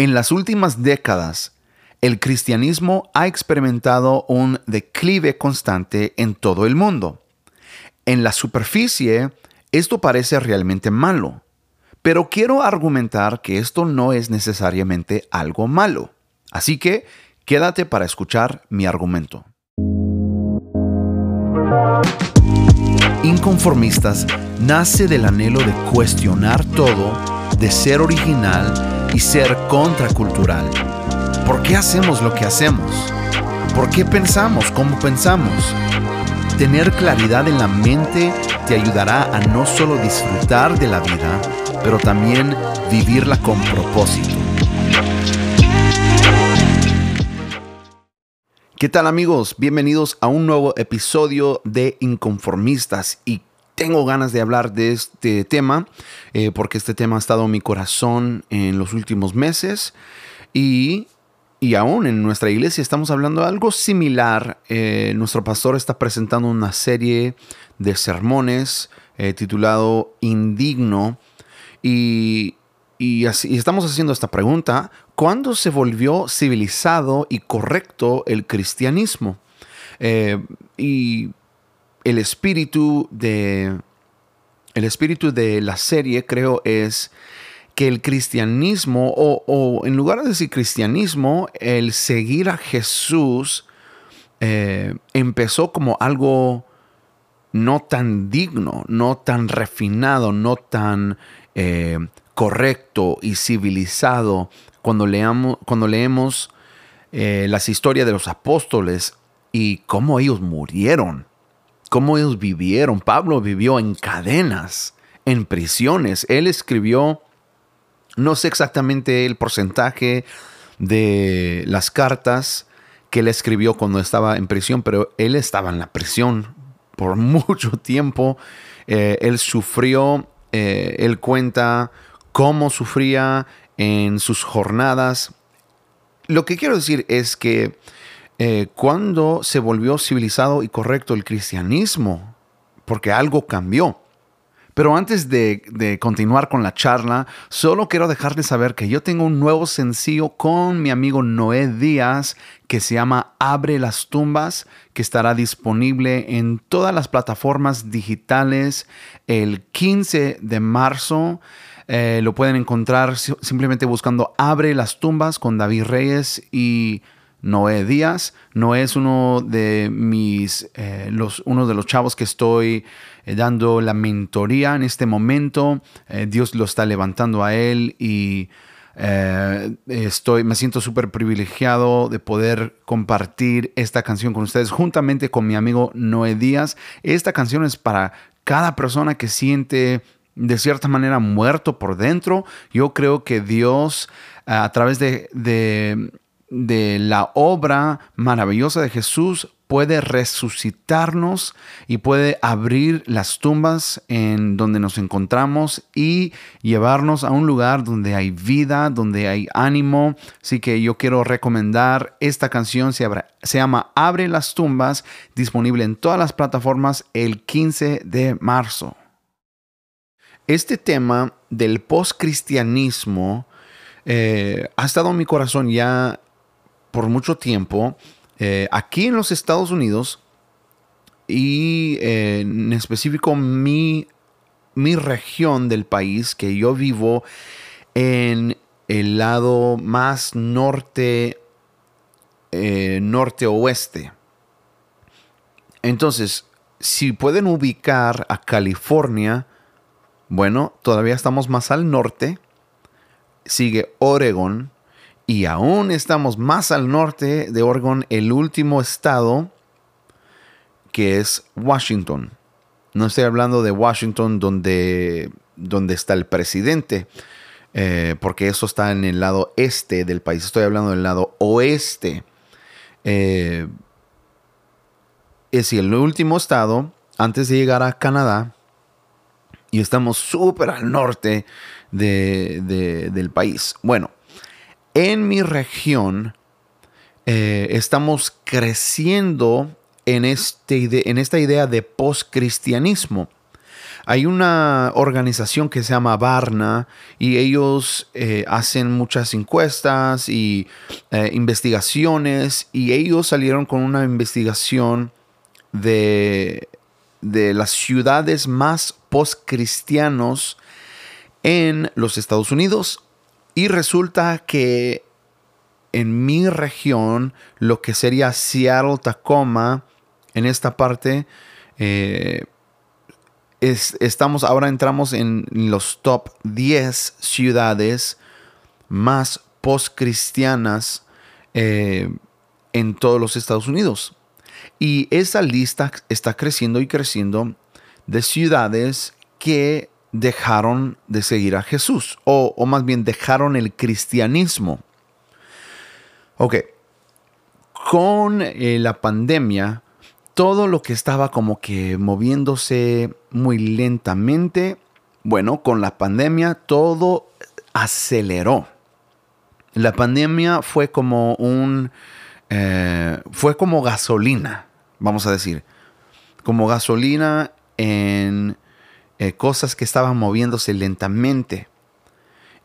En las últimas décadas, el cristianismo ha experimentado un declive constante en todo el mundo. En la superficie, esto parece realmente malo, pero quiero argumentar que esto no es necesariamente algo malo. Así que quédate para escuchar mi argumento. Inconformistas nace del anhelo de cuestionar todo, de ser original y ser contracultural. ¿Por qué hacemos lo que hacemos? ¿Por qué pensamos como pensamos? Tener claridad en la mente te ayudará a no solo disfrutar de la vida, pero también vivirla con propósito. ¿Qué tal amigos? Bienvenidos a un nuevo episodio de Inconformistas y tengo ganas de hablar de este tema eh, porque este tema ha estado en mi corazón en los últimos meses y, y aún en nuestra iglesia estamos hablando de algo similar. Eh, nuestro pastor está presentando una serie de sermones eh, titulado Indigno y, y, así, estamos haciendo esta pregunta, ¿cuándo se volvió civilizado y correcto el cristianismo? Y el espíritu de el espíritu de la serie creo es que el cristianismo o, en lugar de decir cristianismo el seguir a Jesús eh, empezó como algo no tan digno no tan refinado no tan eh, correcto y civilizado. Cuando, leamos, cuando leemos eh, las historias de los apóstoles y cómo ellos murieron, cómo ellos vivieron. Pablo vivió en cadenas, en prisiones. Él escribió, no sé exactamente el porcentaje de las cartas que él escribió cuando estaba en prisión, pero él estaba en la prisión por mucho tiempo. Eh, él sufrió, eh, él cuenta cómo sufría en sus jornadas. Lo que quiero decir es que eh, cuando se volvió civilizado y correcto el cristianismo, porque algo cambió, pero antes de, continuar con la charla, solo quiero dejarles saber que yo tengo un nuevo sencillo con mi amigo Noé Díaz que se llama Abre las tumbas, que estará disponible en todas las plataformas digitales el 15 de marzo. Eh, lo pueden encontrar simplemente buscando Abre las tumbas con David Reyes y Noé Díaz. Noé es uno de mis, eh, los, uno de los chavos que estoy eh, dando la mentoría en este momento. Dios lo está levantando a él y estoy, me siento súper privilegiado de poder compartir esta canción con ustedes juntamente con mi amigo Noé Díaz. Esta canción es para cada persona que siente de cierta manera muerto por dentro. Yo creo que Dios a través de, la obra maravillosa de Jesús puede resucitarnos y puede abrir las tumbas en donde nos encontramos y llevarnos a un lugar donde hay vida, donde hay ánimo. Así que yo quiero recomendar esta canción, se, se llama Abre las tumbas, disponible en todas las plataformas el 15 de marzo. Este tema del postcristianismo eh, ha estado en mi corazón ya por mucho tiempo. Eh, aquí en los Estados Unidos y eh, en específico mi, mi región del país que yo vivo en el lado más norte, norte-oeste. Entonces, si pueden ubicar a California, bueno, todavía estamos más al norte. Sigue Oregon. Y aún estamos más al norte de Oregon, el último estado, que es Washington. No estoy hablando de Washington donde, donde está el presidente, eh, porque eso está en el lado este del país. Estoy hablando del lado oeste. Eh, es el último estado, antes de llegar a Canadá, y estamos súper al norte del país. Bueno, en mi región eh, estamos creciendo en, este en esta idea de postcristianismo. hay una organización que se llama Barna y ellos eh, hacen muchas encuestas y eh, investigaciones y ellos salieron con una investigación de, de las ciudades más post-cristianos en los Estados Unidos y resulta que en mi región, lo que sería Seattle, Tacoma, en esta parte, eh, estamos, ahora entramos en los top 10 ciudades más post-cristianas eh, en todos los Estados Unidos. Y esa lista está creciendo y creciendo de ciudades que dejaron de seguir a Jesús, o, o más bien dejaron el cristianismo. Ok, con eh, la pandemia, todo lo que estaba como que moviéndose muy lentamente, bueno, con la pandemia todo aceleró. La pandemia fue como un, eh, fue como gasolina, vamos a decir, como gasolina en eh, cosas que estaban moviéndose lentamente.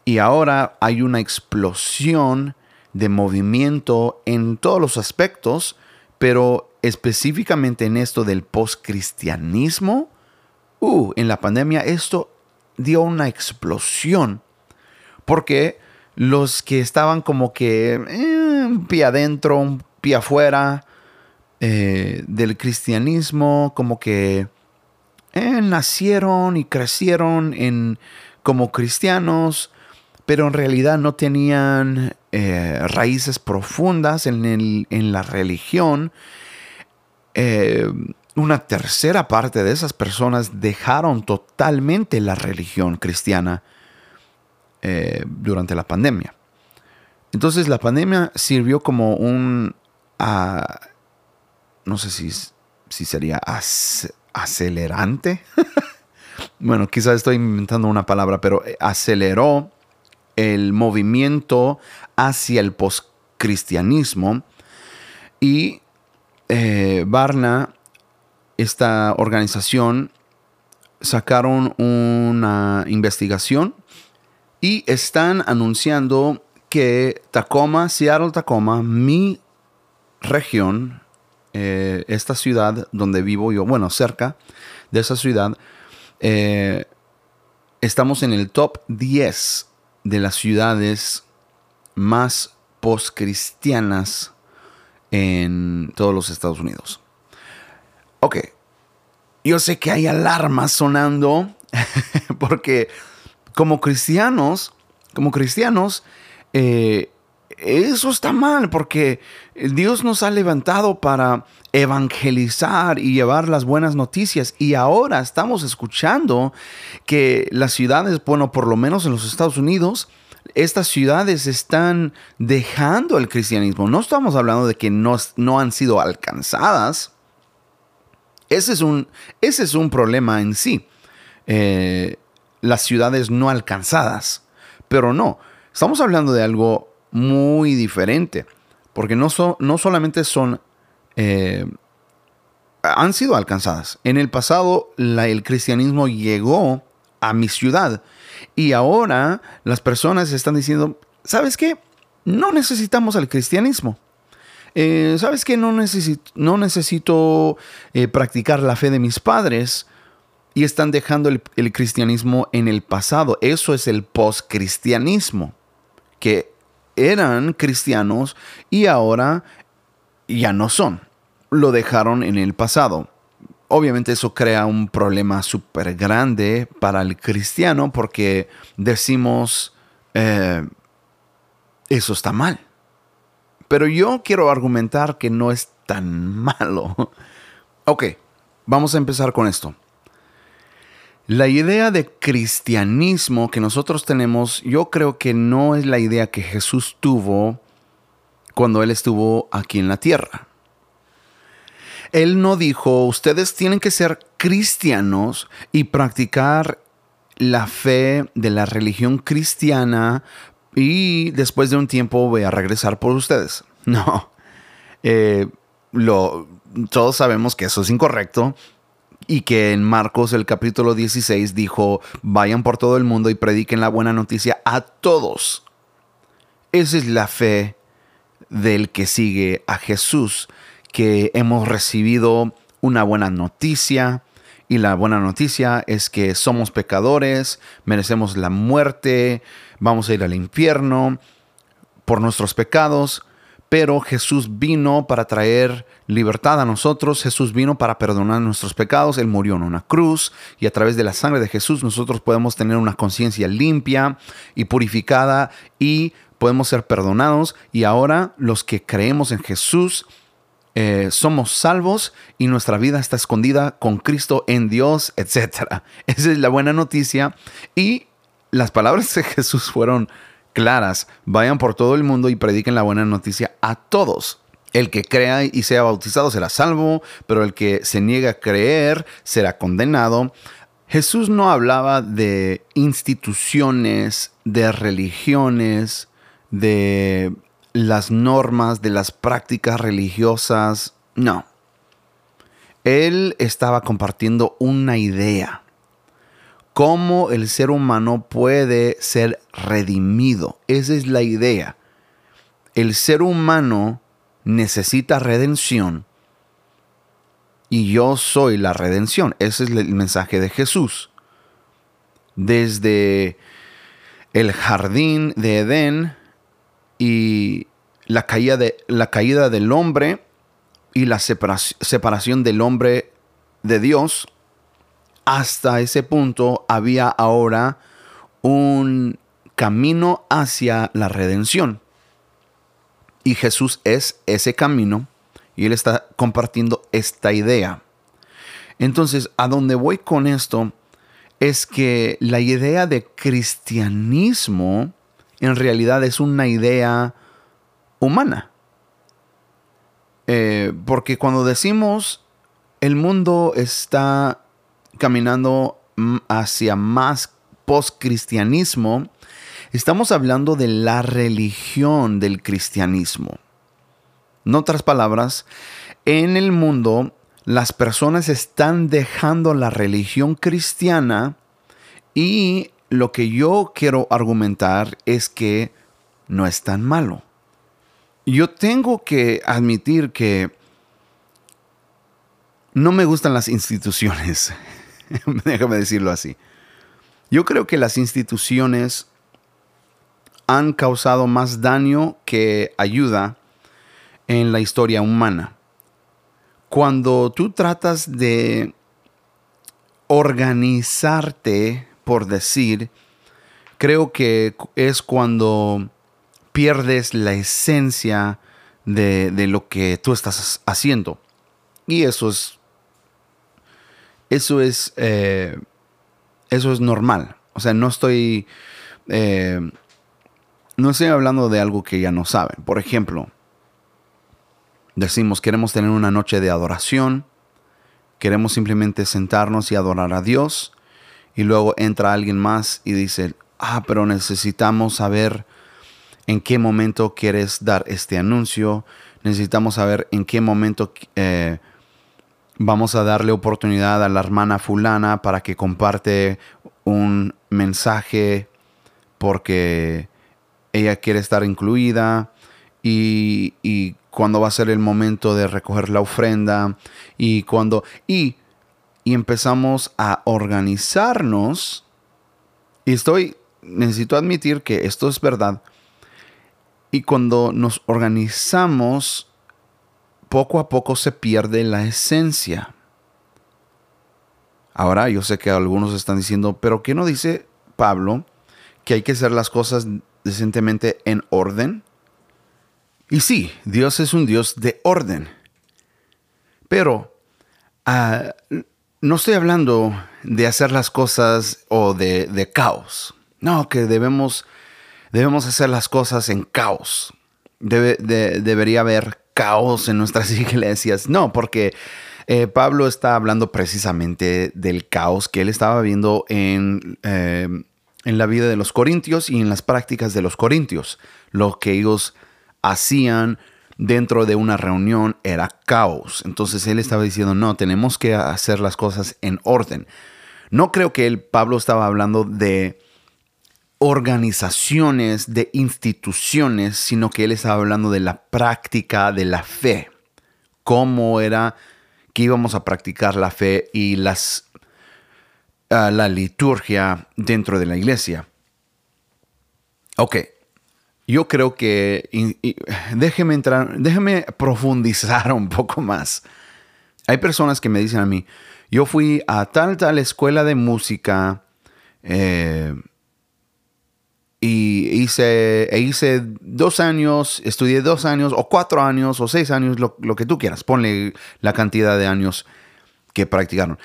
Y ahora hay una explosión de movimiento en todos los aspectos, pero específicamente en esto del postcristianismo, uh, en la pandemia esto dio una explosión, porque los que estaban como que eh, un pie adentro, un pie afuera eh, del cristianismo, como que eh, nacieron y crecieron en, como cristianos, pero en realidad no tenían eh, raíces profundas en, la religión. Eh, una tercera parte de esas personas dejaron totalmente la religión cristiana durante la pandemia. Entonces la pandemia sirvió como un, ah, no sé si, si sería acelerante. bueno, quizás estoy inventando una palabra, pero aceleró el movimiento hacia el postcristianismo y eh, Barna, esta organización, sacaron una investigación y están anunciando que Tacoma, Seattle, Tacoma, mi región, eh, esta ciudad donde vivo yo, bueno, cerca de esa ciudad, eh, estamos en el top 10 de las ciudades más postcristianas en todos los Estados Unidos. Ok, yo sé que hay alarmas sonando porque como cristianos, como cristianos, eh, eso está mal porque Dios nos ha levantado para evangelizar y llevar las buenas noticias y ahora estamos escuchando que las ciudades, bueno, por lo menos en los Estados Unidos, estas ciudades están dejando el cristianismo. No estamos hablando de que no, no han sido alcanzadas. Ese es un, ese es un problema en sí. Eh, las ciudades no alcanzadas. Pero no, estamos hablando de algo muy diferente. Porque no, no solamente son... Eh, han sido alcanzadas. En el pasado el cristianismo llegó a mi ciudad y ahora las personas están diciendo, ¿sabes qué? No necesitamos al cristianismo. Eh, ¿Sabes qué? No necesito, no necesito eh, practicar la fe de mis padres y están dejando el, el cristianismo en el pasado. Eso es el post-cristianismo, que eran cristianos y ahora ya no son. Lo dejaron en el pasado obviamente eso crea un problema súper grande para el cristiano porque decimos, eh, eso está mal. Pero yo quiero argumentar que no es tan malo. ok, vamos a empezar con esto. La idea de cristianismo que nosotros tenemos, yo creo que no es la idea que Jesús tuvo cuando Él estuvo aquí en la tierra. Él no dijo, ustedes tienen que ser cristianos y practicar la fe de la religión cristiana y después de un tiempo voy a regresar por ustedes. No, eh, todos sabemos que eso es incorrecto. Y que en Marcos el capítulo 16 dijo, vayan por todo el mundo y prediquen la buena noticia a todos. Esa es la fe del que sigue a Jesús, que hemos recibido una buena noticia, y la buena noticia es que somos pecadores, merecemos la muerte, vamos a ir al infierno por nuestros pecados, pero Jesús vino para traer libertad a nosotros, Jesús vino para perdonar nuestros pecados, Él murió en una cruz y a través de la sangre de Jesús nosotros podemos tener una conciencia limpia y purificada y podemos ser perdonados y ahora los que creemos en Jesús, eh, somos salvos y nuestra vida está escondida con Cristo en Dios, etc. Esa es la buena noticia. Y las palabras de Jesús fueron claras. Vayan por todo el mundo y prediquen la buena noticia a todos. El que crea y sea bautizado será salvo, pero el que se niega a creer será condenado. Jesús no hablaba de instituciones, de religiones, de las normas de las prácticas religiosas. No. Él estaba compartiendo una idea. Cómo el ser humano puede ser redimido. Esa es la idea. El ser humano necesita redención. Y yo soy la redención. Ese es el mensaje de Jesús. Desde el jardín de Edén y la caída, de, la caída del hombre y la separación del hombre de Dios, hasta ese punto había ahora un camino hacia la redención. Y Jesús es ese camino y Él está compartiendo esta idea. Entonces, a dónde voy con esto es que la idea de cristianismo en realidad es una idea humana. Eh, porque cuando decimos el mundo está caminando hacia más post-cristianismo, estamos hablando de la religión del cristianismo. En otras palabras, en el mundo las personas están dejando la religión cristiana y lo que yo quiero argumentar es que no es tan malo. Yo tengo que admitir que no me gustan las instituciones. Déjame decirlo así. Yo creo que las instituciones han causado más daño que ayuda en la historia humana. Cuando tú tratas de organizarte por decir, creo que es cuando pierdes la esencia de, lo que tú estás haciendo. Y eso es. Eso es. Eh, eso es normal. O sea, no estoy. Eh, no estoy hablando de algo que ya no saben. Por ejemplo, decimos queremos tener una noche de adoración. Queremos simplemente sentarnos y adorar a Dios y luego entra alguien más y dice, ah, pero necesitamos saber en qué momento quieres dar este anuncio, necesitamos saber en qué momento eh, vamos a darle oportunidad a la hermana fulana para que comparte un mensaje porque ella quiere estar incluida y, y cuando va a ser el momento de recoger la ofrenda y cuando... Y y empezamos a organizarnos. Y estoy, necesito admitir que esto es verdad. Y cuando nos organizamos, poco a poco se pierde la esencia. Ahora yo sé que algunos están diciendo, pero ¿qué no dice Pablo que hay que hacer las cosas decentemente en orden? Y sí, Dios es un Dios de orden. Pero uh, no estoy hablando de hacer las cosas o de, caos. No, que debemos, debemos hacer las cosas en caos. debería haber caos en nuestras iglesias. No, porque eh, Pablo está hablando precisamente del caos que él estaba viendo en, eh, en la vida de los corintios y en las prácticas de los corintios. Lo que ellos hacían dentro de una reunión era caos. Entonces él estaba diciendo, no, tenemos que hacer las cosas en orden. No creo que el Pablo estaba hablando de organizaciones, de instituciones, sino que él estaba hablando de la práctica de la fe. Cómo era que íbamos a practicar la fe y las, ah, la liturgia dentro de la iglesia. Ok, yo creo que déjeme entrar, déjeme profundizar un poco más. Hay personas que me dicen a mí, yo fui a tal tal escuela de música eh, y hice, e hice dos años, estudié dos años o cuatro años o seis años, lo, que tú quieras, ponle la cantidad de años que practicaron.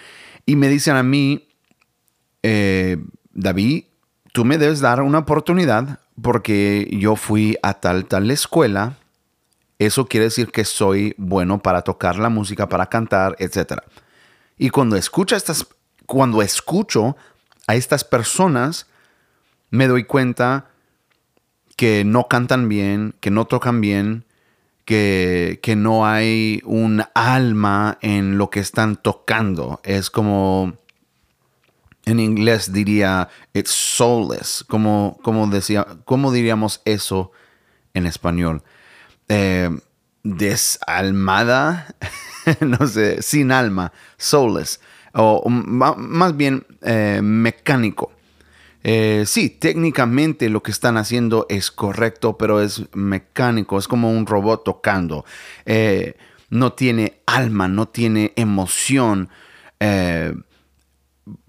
Y me dicen a mí, eh, David, tú me debes dar una oportunidad porque yo fui a tal, tal escuela. Eso quiere decir que soy bueno para tocar la música, para cantar, etc. Y cuando escucho, estas, cuando escucho a estas personas, me doy cuenta que no cantan bien, que no tocan bien, que, que, no hay un alma en lo que están tocando. Es como en inglés diría it's soulless. Como, como, decía, ¿Cómo diríamos eso en español? Eh, desalmada, no sé, sin alma, soulless. O más bien eh, mecánico. Eh, sí, técnicamente lo que están haciendo es correcto, pero es mecánico, es como un robot tocando. no tiene alma, no tiene emoción.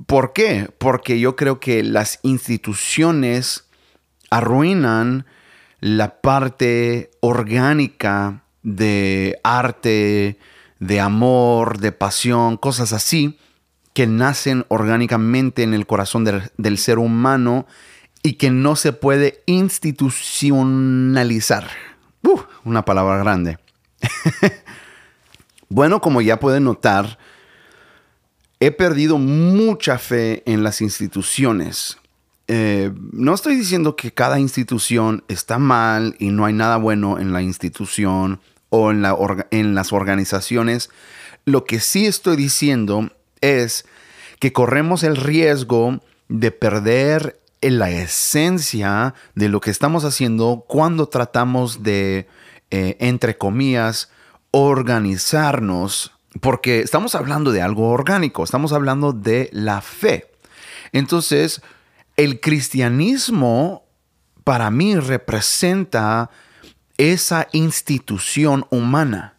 ¿Por qué? Porque yo creo que las instituciones arruinan la parte orgánica de arte, de amor, de pasión, cosas así, que nacen orgánicamente en el corazón del, ser humano y que no se puede institucionalizar. una palabra grande. bueno, como ya pueden notar, he perdido mucha fe en las instituciones. Eh, no estoy diciendo que cada institución está mal y no hay nada bueno en la institución o en, en las organizaciones. Lo que sí estoy diciendo es que corremos el riesgo de perder la esencia de lo que estamos haciendo cuando tratamos de, eh, entre comillas, organizarnos porque estamos hablando de algo orgánico, estamos hablando de la fe. Entonces, el cristianismo para mí representa esa institución humana.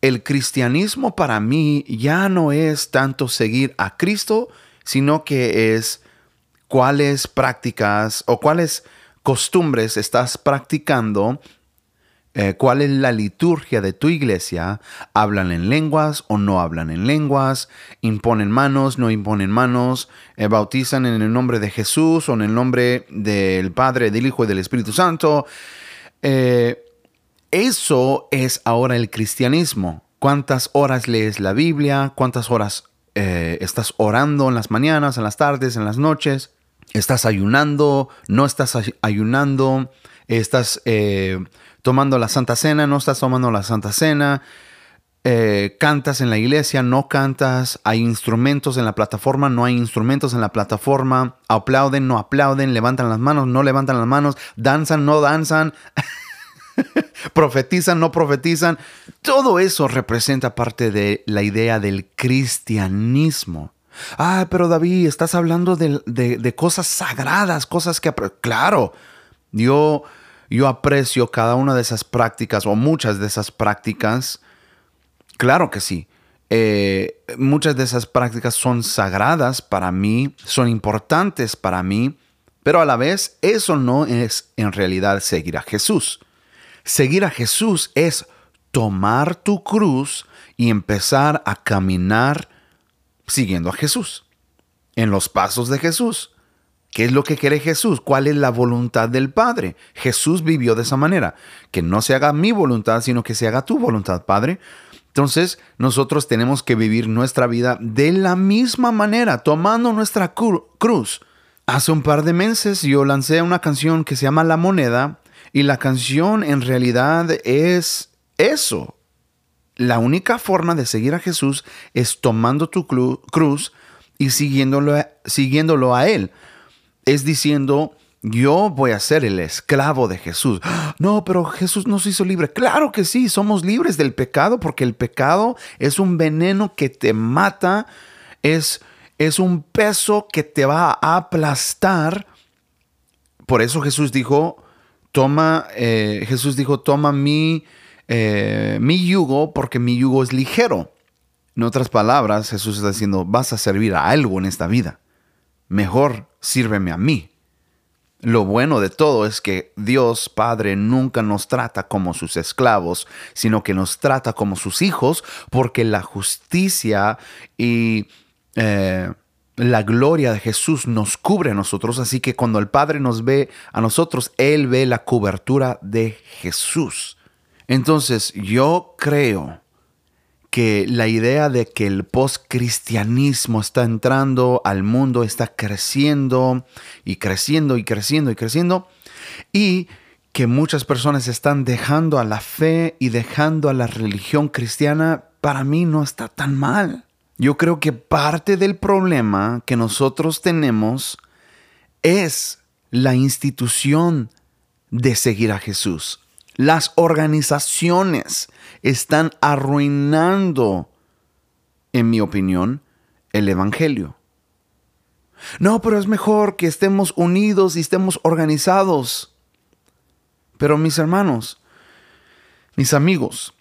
El cristianismo para mí ya no es tanto seguir a Cristo, sino que es cuáles prácticas o cuáles costumbres estás practicando eh, cuál es la liturgia de tu iglesia, hablan en lenguas o no hablan en lenguas, imponen manos, no imponen manos, eh, bautizan en el nombre de Jesús o en el nombre del Padre, del Hijo y del Espíritu Santo. Eh, eso es ahora el cristianismo. ¿Cuántas horas lees la Biblia? ¿Cuántas horas estás orando en las mañanas, en las tardes, en las noches? ¿Estás ayunando? ¿No estás ayunando? ¿Estás tomando la Santa Cena, no estás tomando la Santa Cena, eh, cantas en la iglesia, no cantas, hay instrumentos en la plataforma, no hay instrumentos en la plataforma, aplauden, no aplauden, levantan las manos, no levantan las manos, danzan, no danzan, profetizan, no profetizan. Todo eso representa parte de la idea del cristianismo. Ah, pero David, estás hablando de, de cosas sagradas, cosas que... Claro, yo yo aprecio cada una de esas prácticas o muchas de esas prácticas. Claro que sí. Eh, muchas de esas prácticas son sagradas para mí, son importantes para mí, pero a la vez eso no es en realidad seguir a Jesús. Seguir a Jesús es tomar tu cruz y empezar a caminar siguiendo a Jesús, en los pasos de Jesús. ¿Qué es lo que quiere Jesús? ¿Cuál es la voluntad del Padre? Jesús vivió de esa manera, que no se haga mi voluntad, sino que se haga tu voluntad, Padre. Entonces, nosotros tenemos que vivir nuestra vida de la misma manera, tomando nuestra cruz. Hace un par de meses yo lancé una canción que se llama La Moneda y la canción en realidad es eso. La única forma de seguir a Jesús es tomando tu cruz y siguiéndolo, siguiéndolo a Él. Es diciendo, yo voy a ser el esclavo de Jesús. No, pero Jesús nos hizo libre. Claro que sí, somos libres del pecado porque el pecado es un veneno que te mata, es, es un peso que te va a aplastar. Por eso Jesús dijo, toma, eh, Jesús dijo, toma mi, eh, mi yugo porque mi yugo es ligero. En otras palabras, Jesús está diciendo, vas a servir a algo en esta vida. Mejor sírveme a mí. Lo bueno de todo es que Dios Padre nunca nos trata como sus esclavos, sino que nos trata como sus hijos, porque la justicia y eh, la gloria de Jesús nos cubre a nosotros. Así que cuando el Padre nos ve a nosotros, Él ve la cobertura de Jesús. Entonces yo creo que la idea de que el post-cristianismo está entrando al mundo, está creciendo y creciendo y creciendo y creciendo, y que muchas personas están dejando a la fe y dejando a la religión cristiana, para mí no está tan mal. Yo creo que parte del problema que nosotros tenemos es la institución de seguir a Jesús. Las organizaciones están arruinando, en mi opinión, el Evangelio. No, pero es mejor que estemos unidos y estemos organizados. Pero mis hermanos, mis amigos,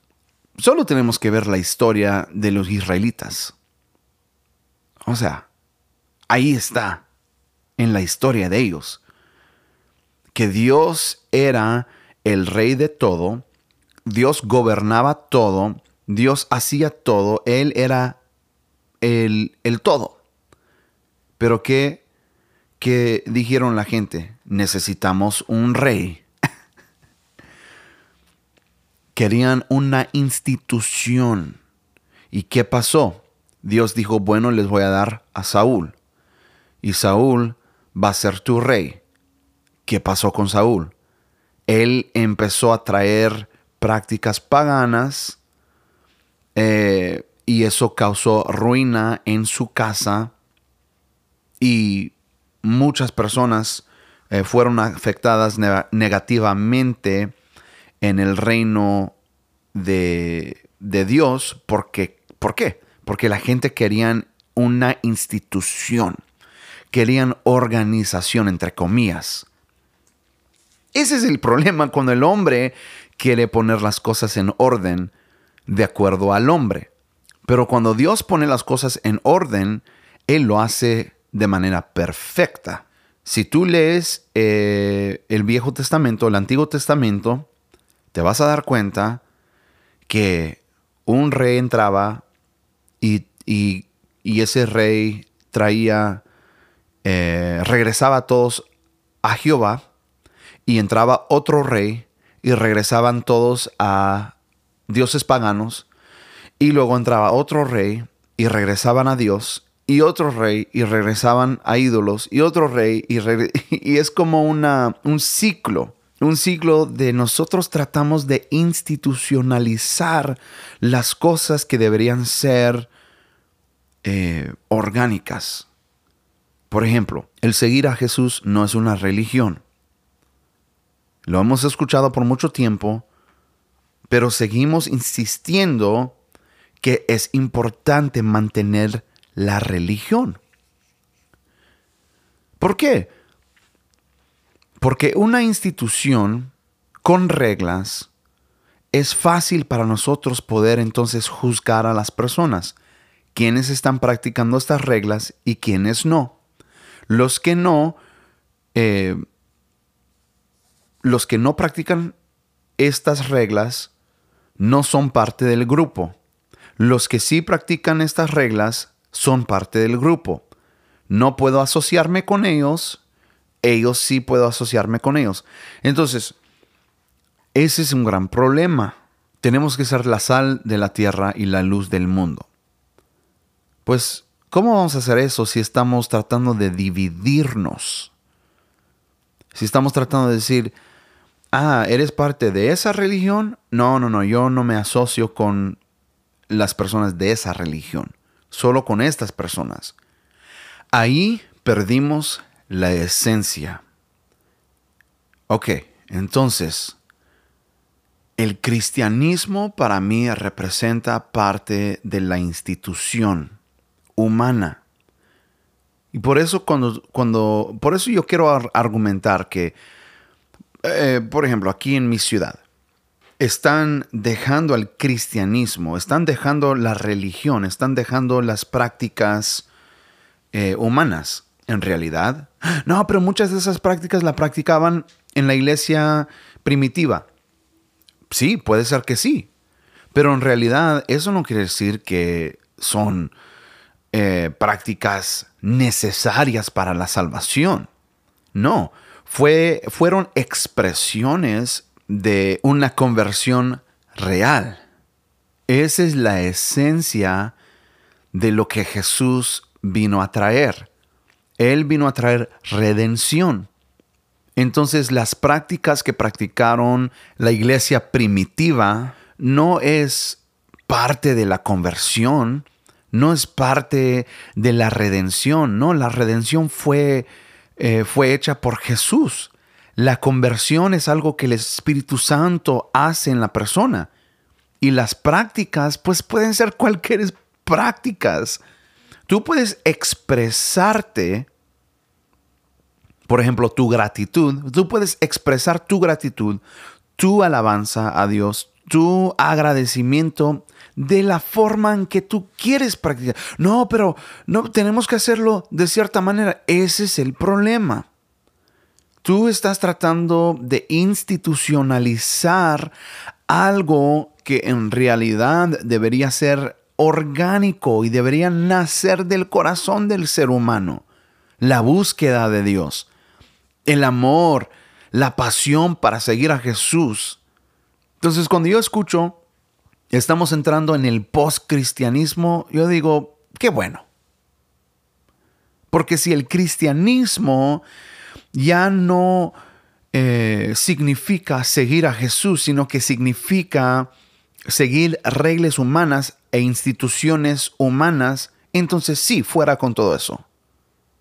solo tenemos que ver la historia de los israelitas. O sea, ahí está, en la historia de ellos, que Dios era el rey de todo, Dios gobernaba todo, Dios hacía todo, Él era el, el todo. Pero ¿qué, ¿qué dijeron la gente? Necesitamos un rey. Querían una institución. ¿Y qué pasó? Dios dijo, bueno, les voy a dar a Saúl. Y Saúl va a ser tu rey. ¿Qué pasó con Saúl? él empezó a traer prácticas paganas eh, y eso causó ruina en su casa y muchas personas eh, fueron afectadas negativamente en el reino de, de Dios porque, ¿por qué? Porque la gente querían una institución, querían organización, entre comillas. Ese es el problema cuando el hombre quiere poner las cosas en orden de acuerdo al hombre. Pero cuando Dios pone las cosas en orden, Él lo hace de manera perfecta. Si tú lees eh, el Viejo Testamento, el Antiguo Testamento, te vas a dar cuenta que un rey entraba y, ese rey traía, eh, regresaba a todos a Jehová y entraba otro rey y regresaban todos a dioses paganos y luego entraba otro rey y regresaban a Dios y otro rey y regresaban a ídolos y otro rey y, y es como una, un ciclo. Un ciclo de nosotros tratamos de institucionalizar las cosas que deberían ser eh, orgánicas. Por ejemplo, el seguir a Jesús no es una religión. Lo hemos escuchado por mucho tiempo, pero seguimos insistiendo que es importante mantener la religión. ¿Por qué? Porque una institución con reglas es fácil para nosotros poder entonces juzgar a las personas, quienes están practicando estas reglas y quienes no. Los que no eh, los que no practican estas reglas no son parte del grupo. Los que sí practican estas reglas son parte del grupo. No puedo asociarme con ellos, ellos sí puedo asociarme con ellos. Entonces, ese es un gran problema. Tenemos que ser la sal de la tierra y la luz del mundo. Pues, ¿cómo vamos a hacer eso si estamos tratando de dividirnos? Si estamos tratando de decir, ah, ¿eres parte de esa religión? No, no, no, yo no me asocio con las personas de esa religión, solo con estas personas. Ahí perdimos la esencia. Ok, entonces, el cristianismo para mí representa parte de la institución humana. Y por eso cuando, cuando por eso yo quiero argumentar que, eh, por ejemplo, aquí en mi ciudad, están dejando al cristianismo, están dejando la religión, están dejando las prácticas eh, humanas, en realidad. No, pero muchas de esas prácticas la practicaban en la iglesia primitiva. Sí, puede ser que sí, pero en realidad eso no quiere decir que son eh, prácticas necesarias para la salvación. No, fue, fueron expresiones de una conversión real. Esa es la esencia de lo que Jesús vino a traer. Él vino a traer redención. Entonces las prácticas que practicaron la iglesia primitiva no es parte de la conversión, no es parte de la redención, no, la redención fue, eh, fue hecha por Jesús. La conversión es algo que el Espíritu Santo hace en la persona. Y las prácticas, pues pueden ser cualquier prácticas. Tú puedes expresarte, por ejemplo, tu gratitud. Tú puedes expresar tu gratitud, tu alabanza a Dios, tu agradecimiento de la forma en que tú quieres practicar. No, pero no tenemos que hacerlo de cierta manera. Ese es el problema. Tú estás tratando de institucionalizar algo que en realidad debería ser orgánico y debería nacer del corazón del ser humano. La búsqueda de Dios, el amor, la pasión para seguir a Jesús. Entonces cuando yo escucho, estamos entrando en el post-cristianismo, yo digo, qué bueno. Porque si el cristianismo ya no eh, significa seguir a Jesús, sino que significa seguir reglas humanas e instituciones humanas, entonces sí, fuera con todo eso.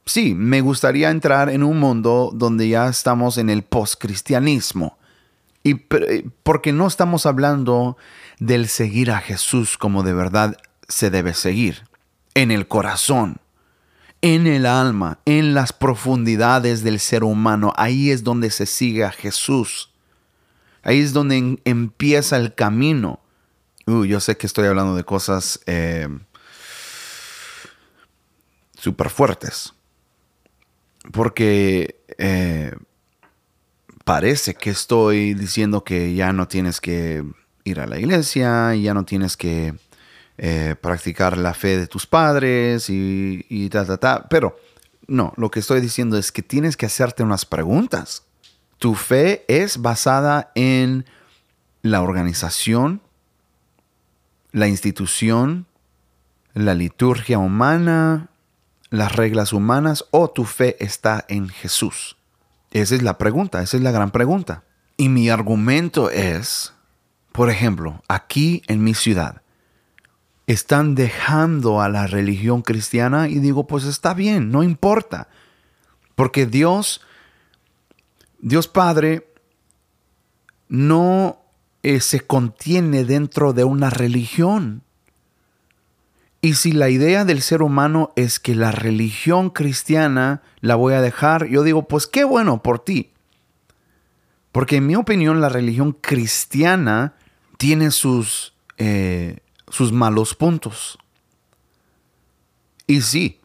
Sí, me gustaría entrar en un mundo donde ya estamos en el postcristianismo. Y eh, porque no estamos hablando del seguir a Jesús como de verdad se debe seguir, en el corazón, en el alma, en las profundidades del ser humano. Ahí es donde se sigue a Jesús. Ahí es donde empieza el camino. Uh, yo sé que estoy hablando de cosas eh, súper fuertes. Porque eh, parece que estoy diciendo que ya no tienes que ir a la iglesia, ya no tienes que eh, practicar la fe de tus padres y, y ta, ta, ta. Pero no, lo que estoy diciendo es que tienes que hacerte unas preguntas. Tu fe es basada en la organización, la institución, la liturgia humana, las reglas humanas o tu fe está en Jesús? Esa es la pregunta, esa es la gran pregunta. Y mi argumento es, por ejemplo, aquí en mi ciudad, están dejando a la religión cristiana y digo, pues está bien, no importa. Porque Dios, Dios Padre, no eh, se contiene dentro de una religión. Y si la idea del ser humano es que la religión cristiana la voy a dejar, yo digo, pues qué bueno por ti. Porque en mi opinión la religión cristiana tiene sus eh, sus malos puntos. Y sí,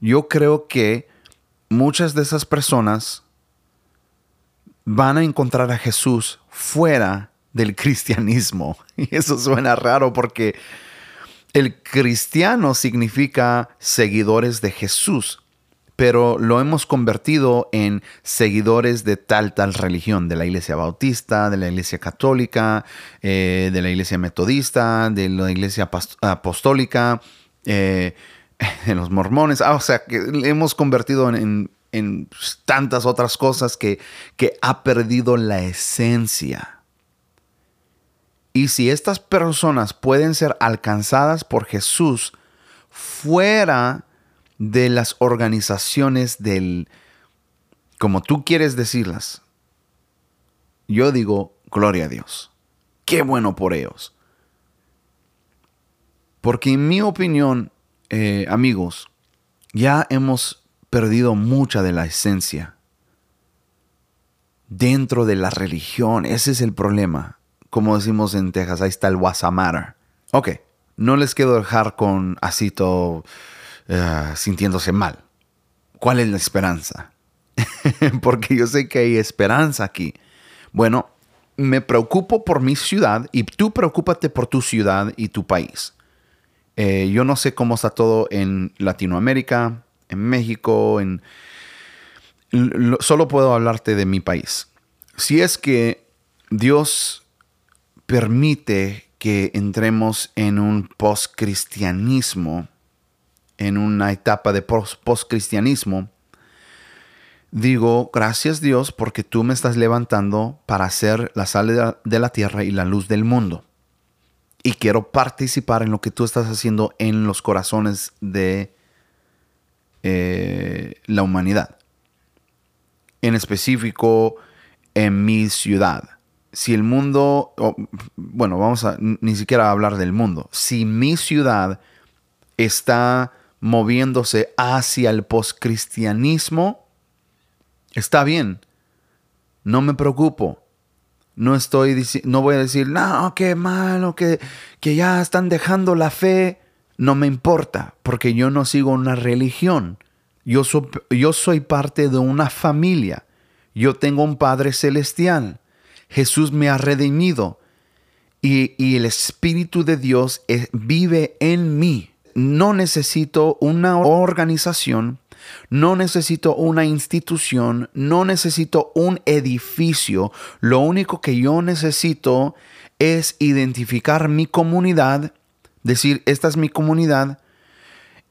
yo creo que muchas de esas personas van a encontrar a Jesús fuera del cristianismo. Y eso suena raro porque el cristiano significa seguidores de Jesús pero lo hemos convertido en seguidores de tal, tal religión, de la iglesia bautista, de la iglesia católica, eh, de la iglesia metodista, de la iglesia apostólica, eh, de los mormones. Ah, o sea, que hemos convertido en, en tantas otras cosas que, que ha perdido la esencia. Y si estas personas pueden ser alcanzadas por Jesús fuera de las organizaciones del, como tú quieres decirlas, yo digo, gloria a Dios. Qué bueno por ellos. Porque en mi opinión, eh, amigos, ya hemos perdido mucha de la esencia dentro de la religión. Ese es el problema. Como decimos en Texas, ahí está el Wasamara. Ok, no les quiero dejar con así todo eh, sintiéndose mal. ¿Cuál es la esperanza? Porque yo sé que hay esperanza aquí. Bueno, me preocupo por mi ciudad y tú preocúpate por tu ciudad y tu país. Eh, yo no sé cómo está todo en Latinoamérica, en México, en... Solo puedo hablarte de mi país. Si es que Dios permite que entremos en un post-cristianismo, en una etapa de post-cristianismo, digo, gracias Dios porque tú me estás levantando para ser la sal de la tierra y la luz del mundo y quiero participar en lo que tú estás haciendo en los corazones de eh, la humanidad. En específico, en mi ciudad. Si el mundo, bueno, vamos a ni siquiera hablar del mundo. Si mi ciudad está moviéndose hacia el poscristianismo, está bien. No me preocupo. No estoy no voy a decir, no, qué malo, que, que ya están dejando la fe. No me importa, porque yo no sigo una religión. Yo, soy parte de una familia. Yo tengo un Padre Celestial. Jesús me ha redimido. Y, y el Espíritu de Dios eh, vive en mí. No necesito una organización no necesito una institución, no necesito un edificio. Lo único que yo necesito es identificar mi comunidad, decir, esta es mi comunidad,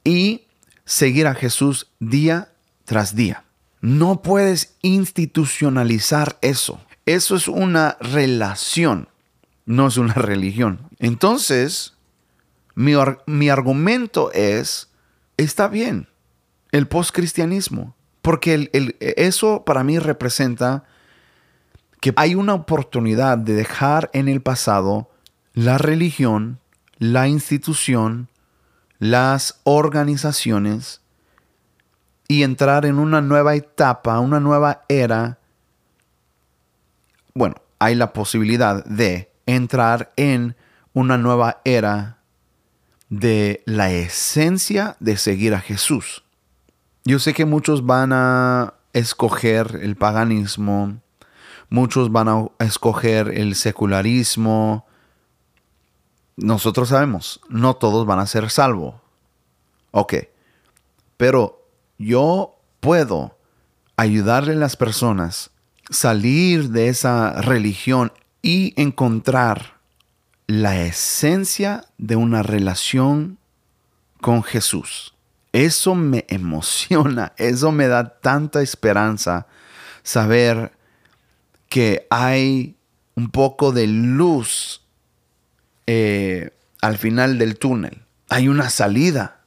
y seguir a Jesús día tras día. No puedes institucionalizar eso. Eso es una relación, no es una religión. Entonces, mi, mi argumento es, está bien, el postcristianismo. Porque eso para mí representa que hay una oportunidad de dejar en el pasado la religión, la institución, las organizaciones y entrar en una nueva etapa, una nueva era. Bueno, hay la posibilidad de entrar en una nueva era de la esencia de seguir a Jesús. Yo sé que muchos van a escoger el paganismo, muchos van a escoger el secularismo. Nosotros sabemos, no todos van a ser salvos. Ok, pero yo puedo ayudarle a las personas salir de esa religión y encontrar la esencia de una relación con Jesús. Eso me emociona, eso me da tanta esperanza saber que hay un poco de luz eh, al final del túnel. Hay una salida,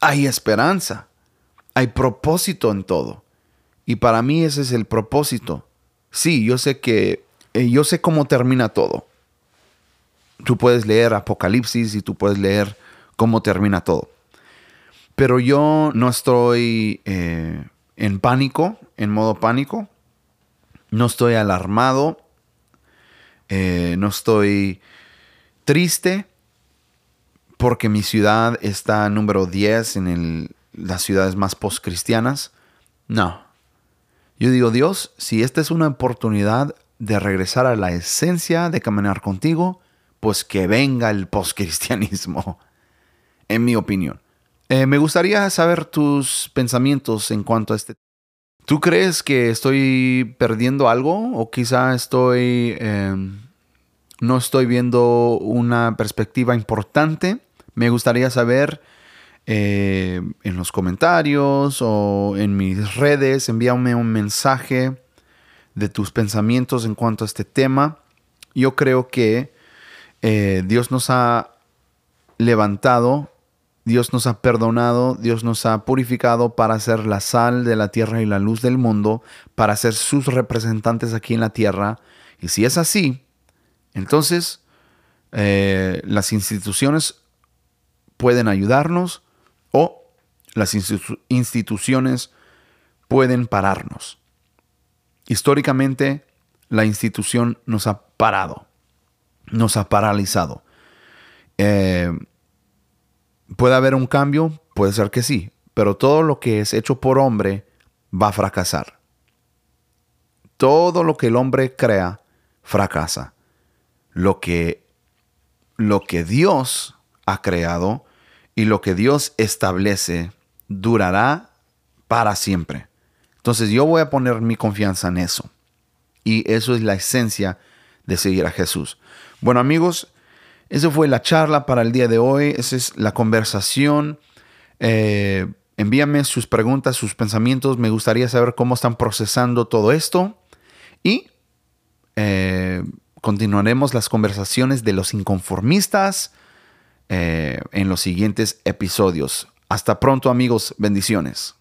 hay esperanza, hay propósito en todo. Y para mí ese es el propósito. Sí, yo sé que, eh, yo sé cómo termina todo. Tú puedes leer Apocalipsis y tú puedes leer cómo termina todo. Pero yo no estoy eh, en pánico, en modo pánico. No estoy alarmado. Eh, no estoy triste porque mi ciudad está número 10 en las ciudades más postcristianas. No. Yo digo, Dios, si esta es una oportunidad de regresar a la esencia de caminar contigo, pues que venga el postcristianismo, en mi opinión. Eh, me gustaría saber tus pensamientos en cuanto a este. ¿Tú crees que estoy perdiendo algo o quizá estoy em, no estoy viendo una perspectiva importante? Me gustaría saber eh, en los comentarios o en mis redes. Envíame un mensaje de tus pensamientos en cuanto a este tema. Yo creo que eh, Dios nos ha levantado, Dios nos ha perdonado, Dios nos ha purificado para ser la sal de la tierra y la luz del mundo, para ser sus representantes aquí en la tierra. Y si es así, entonces eh, las instituciones pueden ayudarnos o las instituciones pueden pararnos. Históricamente, la institución nos ha parado, nos ha paralizado. Eh, ¿Puede haber un cambio? Puede ser que sí, pero todo lo que es hecho por hombre va a fracasar. Todo lo que el hombre crea fracasa. Lo que, lo que Dios ha creado y lo que Dios establece durará para siempre. Entonces yo voy a poner mi confianza en eso. Y eso es la esencia de seguir a Jesús. Bueno amigos, esa fue la charla para el día de hoy. Esa es la conversación. Eh, envíame sus preguntas, sus pensamientos. Me gustaría saber cómo están procesando todo esto. Y eh, continuaremos las conversaciones de los inconformistas eh, en los siguientes episodios. Hasta pronto amigos. Bendiciones.